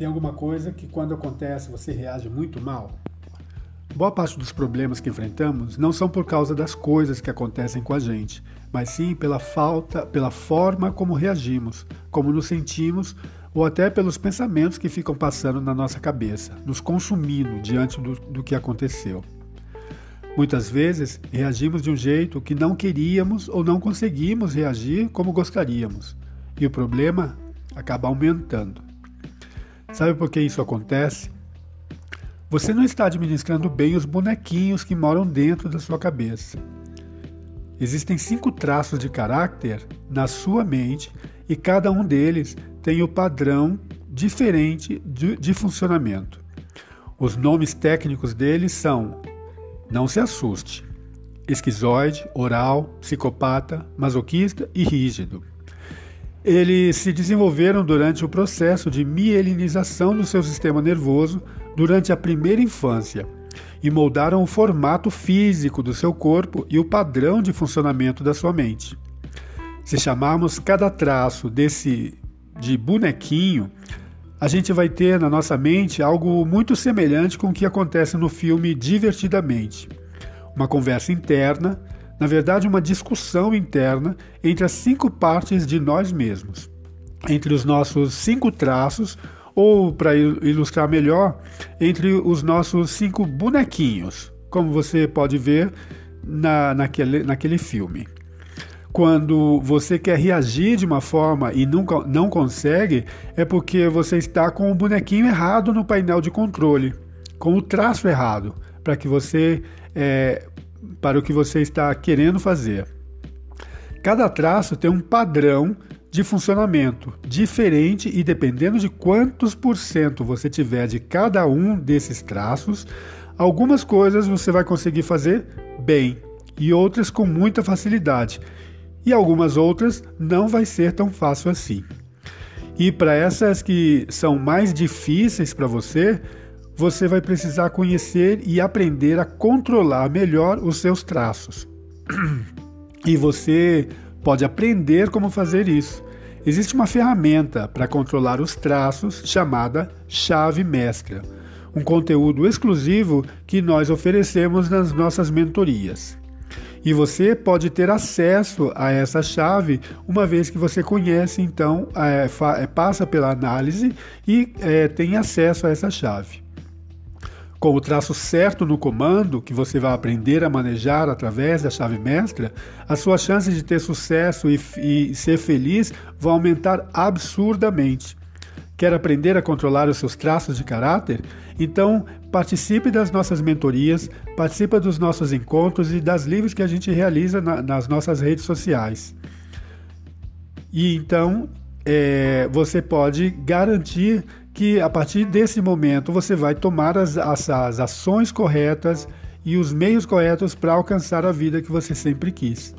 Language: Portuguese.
Tem alguma coisa que quando acontece você reage muito mal? Boa parte dos problemas que enfrentamos não são por causa das coisas que acontecem com a gente, mas sim pela falta, pela forma como reagimos, como nos sentimos ou até pelos pensamentos que ficam passando na nossa cabeça, nos consumindo diante do, do que aconteceu. Muitas vezes reagimos de um jeito que não queríamos ou não conseguimos reagir como gostaríamos, e o problema acaba aumentando. Sabe por que isso acontece? Você não está administrando bem os bonequinhos que moram dentro da sua cabeça. Existem cinco traços de caráter na sua mente e cada um deles tem o padrão diferente de, de funcionamento. Os nomes técnicos deles são: não se assuste, esquizoide, oral, psicopata, masoquista e rígido. Eles se desenvolveram durante o processo de mielinização do seu sistema nervoso durante a primeira infância e moldaram o formato físico do seu corpo e o padrão de funcionamento da sua mente. Se chamarmos cada traço desse de bonequinho, a gente vai ter na nossa mente algo muito semelhante com o que acontece no filme Divertidamente. Uma conversa interna na verdade, uma discussão interna entre as cinco partes de nós mesmos, entre os nossos cinco traços, ou, para ilustrar melhor, entre os nossos cinco bonequinhos, como você pode ver na, naquele, naquele filme. Quando você quer reagir de uma forma e nunca, não consegue, é porque você está com o bonequinho errado no painel de controle, com o traço errado, para que você é, para o que você está querendo fazer. Cada traço tem um padrão de funcionamento diferente e dependendo de quantos por cento você tiver de cada um desses traços, algumas coisas você vai conseguir fazer bem e outras com muita facilidade, e algumas outras não vai ser tão fácil assim. E para essas que são mais difíceis para você, você vai precisar conhecer e aprender a controlar melhor os seus traços. E você pode aprender como fazer isso. Existe uma ferramenta para controlar os traços chamada chave mestra, um conteúdo exclusivo que nós oferecemos nas nossas mentorias. E você pode ter acesso a essa chave uma vez que você conhece, então, é, é passa pela análise e é, tem acesso a essa chave. Com o traço certo no comando, que você vai aprender a manejar através da chave mestra, as suas chances de ter sucesso e, e ser feliz vão aumentar absurdamente. Quer aprender a controlar os seus traços de caráter? Então, participe das nossas mentorias, participe dos nossos encontros e das lives que a gente realiza na, nas nossas redes sociais. E então, é, você pode garantir que a partir desse momento você vai tomar as, as, as ações corretas e os meios corretos para alcançar a vida que você sempre quis.